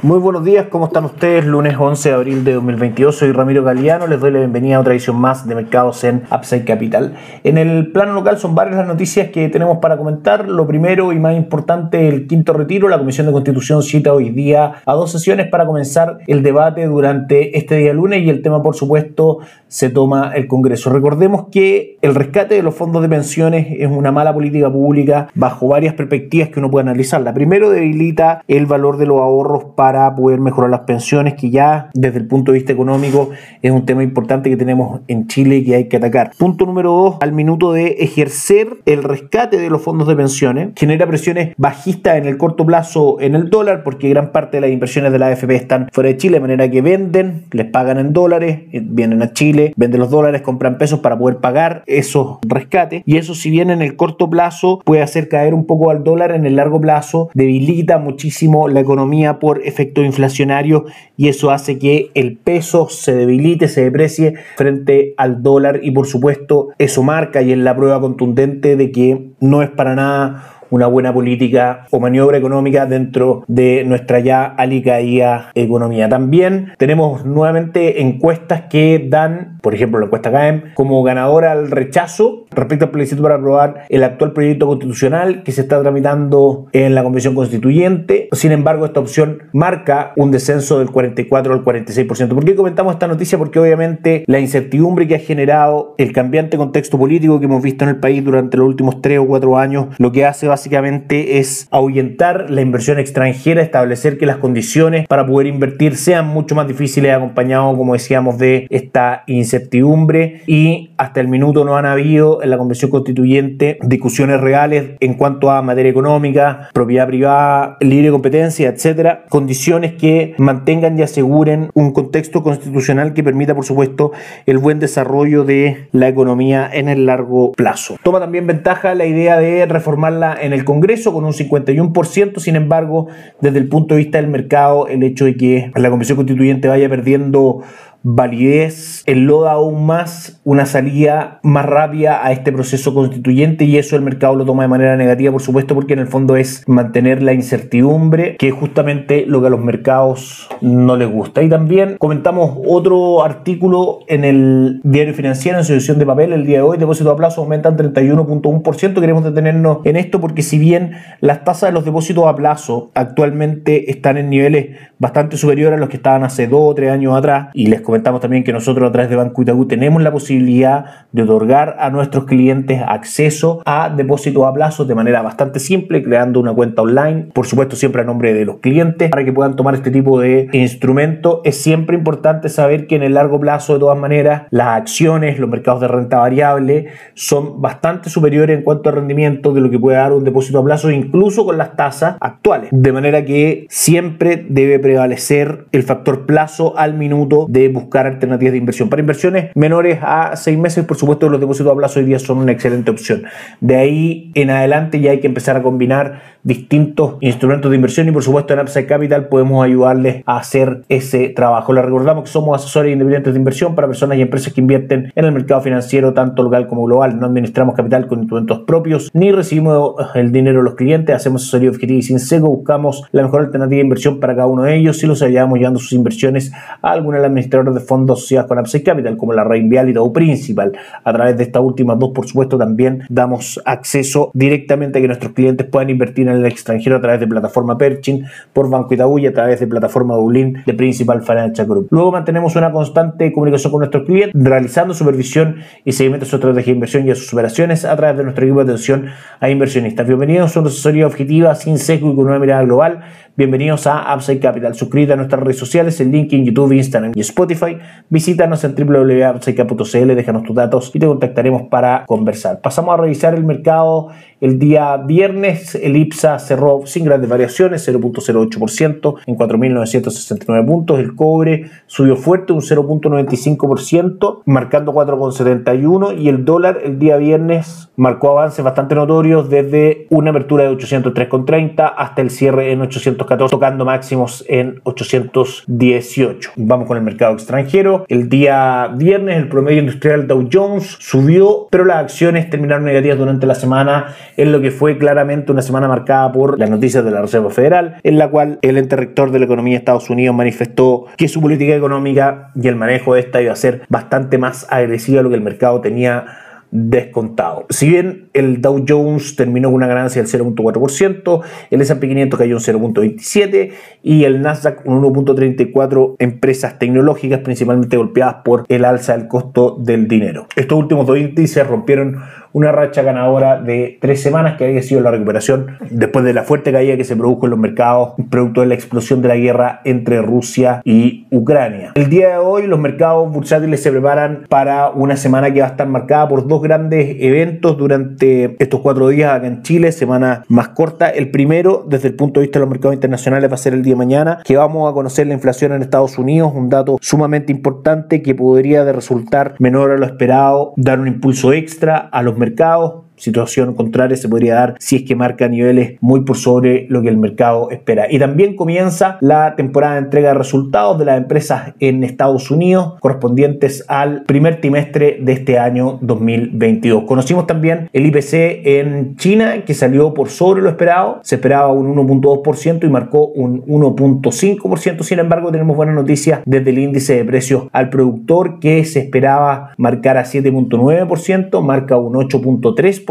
Muy buenos días, ¿cómo están ustedes? Lunes 11 de abril de 2022, soy Ramiro Galeano, les doy la bienvenida a otra edición más de Mercados en Upside Capital. En el plano local son varias las noticias que tenemos para comentar. Lo primero y más importante, el quinto retiro. La Comisión de Constitución cita hoy día a dos sesiones para comenzar el debate durante este día lunes y el tema, por supuesto, se toma el Congreso. Recordemos que el rescate de los fondos de pensiones es una mala política pública bajo varias perspectivas que uno puede analizar. La primero debilita el valor de los ahorros para para poder mejorar las pensiones, que ya desde el punto de vista económico es un tema importante que tenemos en Chile y que hay que atacar. Punto número dos, al minuto de ejercer el rescate de los fondos de pensiones, genera presiones bajistas en el corto plazo en el dólar, porque gran parte de las inversiones de la AFP están fuera de Chile, de manera que venden, les pagan en dólares, eh, vienen a Chile, venden los dólares, compran pesos para poder pagar esos rescates, y eso si bien en el corto plazo puede hacer caer un poco al dólar, en el largo plazo debilita muchísimo la economía por efecto efecto inflacionario y eso hace que el peso se debilite, se deprecie frente al dólar. Y por supuesto eso marca y es la prueba contundente de que no es para nada una buena política o maniobra económica dentro de nuestra ya alicaída economía. También tenemos nuevamente encuestas que dan, por ejemplo, la encuesta CAEM, como ganadora al rechazo respecto al plebiscito para aprobar el actual proyecto constitucional que se está tramitando en la Convención Constituyente. Sin embargo, esta opción marca un descenso del 44 al 46%. ¿Por qué comentamos esta noticia? Porque obviamente la incertidumbre que ha generado el cambiante contexto político que hemos visto en el país durante los últimos tres o cuatro años, lo que hace básicamente es ahuyentar la inversión extranjera, establecer que las condiciones para poder invertir sean mucho más difíciles, acompañado, como decíamos, de esta incertidumbre y hasta el minuto no han habido en la Convención Constituyente discusiones reales en cuanto a materia económica, propiedad privada, libre competencia, etcétera, condiciones que mantengan y aseguren un contexto constitucional que permita, por supuesto, el buen desarrollo de la economía en el largo plazo. Toma también ventaja la idea de reformarla en el Congreso con un 51%, sin embargo, desde el punto de vista del mercado, el hecho de que la Convención Constituyente vaya perdiendo validez, enloda aún más una salida más rápida a este proceso constituyente y eso el mercado lo toma de manera negativa, por supuesto, porque en el fondo es mantener la incertidumbre, que es justamente lo que a los mercados no les gusta. Y también comentamos otro artículo en el diario financiero, en su edición de papel, el día de hoy, depósitos a plazo aumentan 31.1%. Queremos detenernos en esto porque si bien las tasas de los depósitos a plazo actualmente están en niveles bastante superiores a los que estaban hace dos o tres años atrás, y les comentamos también que nosotros a través de Banco Itaú tenemos la posibilidad de otorgar a nuestros clientes acceso a depósitos a plazo de manera bastante simple, creando una cuenta online, por supuesto siempre a nombre de los clientes, para que puedan tomar este tipo de instrumento. Es siempre importante saber que en el largo plazo, de todas maneras, las acciones, los mercados de renta variable son bastante superiores en cuanto a rendimiento de lo que puede dar un depósito a plazo, incluso con las tasas actuales. De manera que siempre debe prevalecer el factor plazo al minuto de buscar alternativas de inversión. Para inversiones menores a seis meses, por supuesto, los depósitos a plazo hoy día son una excelente opción. De ahí en adelante ya hay que empezar a combinar distintos instrumentos de inversión y por supuesto en Upside Capital podemos ayudarles a hacer ese trabajo. Les recordamos que somos asesores independientes de inversión para personas y empresas que invierten en el mercado financiero tanto local como global. No administramos capital con instrumentos propios ni recibimos el dinero de los clientes. Hacemos asesoría objetiva y sin seco. Buscamos la mejor alternativa de inversión para cada uno de ellos y los ayudamos llevando sus inversiones a alguna de las de fondos asociados con Upside Capital como la Reinvial o Principal. A través de estas últimas dos, por supuesto, también damos acceso directamente a que nuestros clientes puedan invertir en el extranjero a través de plataforma Perchin, por Banco Itaú y a través de plataforma Dublín de Principal Financial Group. Luego mantenemos una constante comunicación con nuestros clientes, realizando supervisión y seguimiento a su estrategia de inversión y a sus operaciones a través de nuestro equipo de atención a inversionistas. Bienvenidos a una asesoría objetiva, sin sesgo y con una mirada global. Bienvenidos a Upside Capital. Suscríbete a nuestras redes sociales, en YouTube, Instagram y Spotify. Visítanos en www.upsidecapital.cl, déjanos tus datos y te contactaremos para conversar. Pasamos a revisar el mercado El día viernes el IPSA cerró sin grandes variaciones, 0.08% en 4.969 puntos. El cobre subió fuerte un 0.95%, marcando 4.71 y el dólar el día viernes marcó avances bastante notorios desde una apertura de 803.30 hasta el cierre en 814, tocando máximos en 818. Vamos con el mercado extranjero. El día viernes el promedio industrial Dow Jones subió, pero las acciones terminaron negativas durante la semana en lo que fue claramente una semana marcada por las noticias de la Reserva Federal, en la cual el ente rector de la economía de Estados Unidos manifestó que su política económica y el manejo de esta iba a ser bastante más agresiva de lo que el mercado tenía descontado. Si bien el Dow Jones terminó con una ganancia del 0.4%, el S&P 500 cayó un 0.27% y el Nasdaq un 1.34% empresas tecnológicas principalmente golpeadas por el alza del costo del dinero. Estos últimos dos índices rompieron una racha ganadora de tres semanas que había sido la recuperación después de la fuerte caída que se produjo en los mercados producto de la explosión de la guerra entre Rusia y Ucrania. El día de hoy los mercados bursátiles se preparan para una semana que va a estar marcada por dos grandes eventos durante estos cuatro días acá en Chile, semana más corta. El primero, desde el punto de vista de los mercados internacionales, va a ser el día de mañana, que vamos a conocer la inflación en Estados Unidos, un dato sumamente importante que podría de resultar menor a lo esperado, dar un impulso extra a los mercados situación contraria se podría dar si es que marca niveles muy por sobre lo que el mercado espera. Y también comienza la temporada de entrega de resultados de las empresas en Estados Unidos correspondientes al primer trimestre de este año 2022. Conocimos también el IPC en China que salió por sobre lo esperado, se esperaba un 1.2% y marcó un 1.5%. Sin embargo, tenemos buenas noticias desde el índice de precios al productor que se esperaba marcar a 7.9%, marca un 8.3%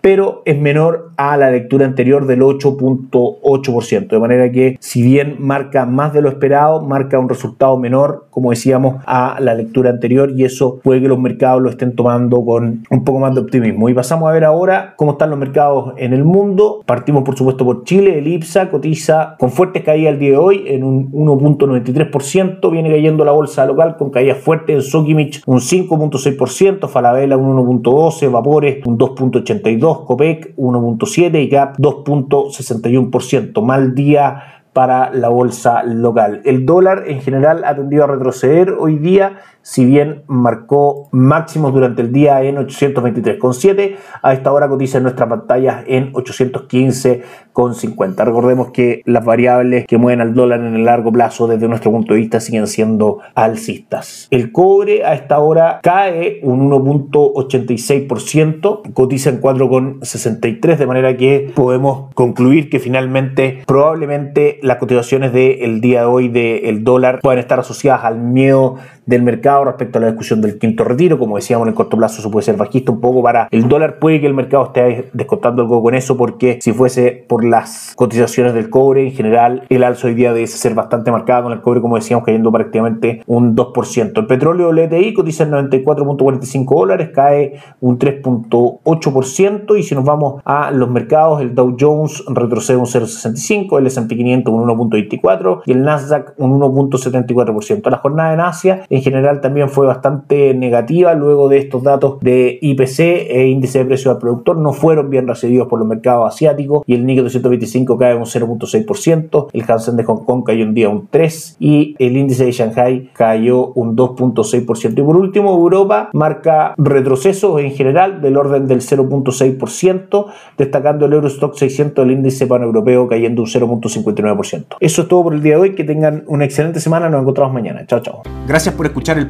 pero es menor a la lectura anterior del 8.8%. De manera que si bien marca más de lo esperado, marca un resultado menor, como decíamos, a la lectura anterior y eso puede que los mercados lo estén tomando con un poco más de optimismo. Y pasamos a ver ahora cómo están los mercados en el mundo. Partimos por supuesto por Chile. El IPSA cotiza con fuertes caídas el día de hoy en un 1.93%. Viene cayendo la bolsa local con caídas fuertes en Sokimich un 5.6%, Falabella un 1.12%, Vapores un 2. 2.82, COPEC 1.7 y GAP 2.61%. Mal día para la bolsa local. El dólar en general ha tendido a retroceder hoy día si bien marcó máximos durante el día en 823,7, a esta hora cotiza en nuestras pantallas en 815,50. Recordemos que las variables que mueven al dólar en el largo plazo desde nuestro punto de vista siguen siendo alcistas. El cobre a esta hora cae un 1.86%, cotiza en 4,63, de manera que podemos concluir que finalmente probablemente las cotizaciones del día de hoy del dólar puedan estar asociadas al miedo del mercado respecto a la discusión del quinto retiro. Como decíamos, en el corto plazo eso puede ser bajista un poco para el dólar. Puede que el mercado esté descontando algo con eso porque si fuese por las cotizaciones del cobre en general, el alzo hoy día debe ser bastante marcado con el cobre, como decíamos, cayendo prácticamente un 2%. El petróleo LTI cotiza en 94.45 dólares, cae un 3.8% y si nos vamos a los mercados, el Dow Jones retrocede un 0.65, el S&P 500 un 1.24 y el Nasdaq un 1.74%. La jornada en Asia en general también fue bastante negativa luego de estos datos de IPC e índice de precios al productor no fueron bien recibidos por los mercados asiáticos y el Nikkei 225 cae un 0.6%, el Hansen de Hong Kong cayó un día un 3 y el índice de Shanghai cayó un 2.6% y por último Europa marca retrocesos en general del orden del 0.6% destacando el Eurostock 600 del índice paneuropeo cayendo un 0.59%. Eso es todo por el día de hoy, que tengan una excelente semana, nos encontramos mañana. Chao, chao. Gracias por escuchar el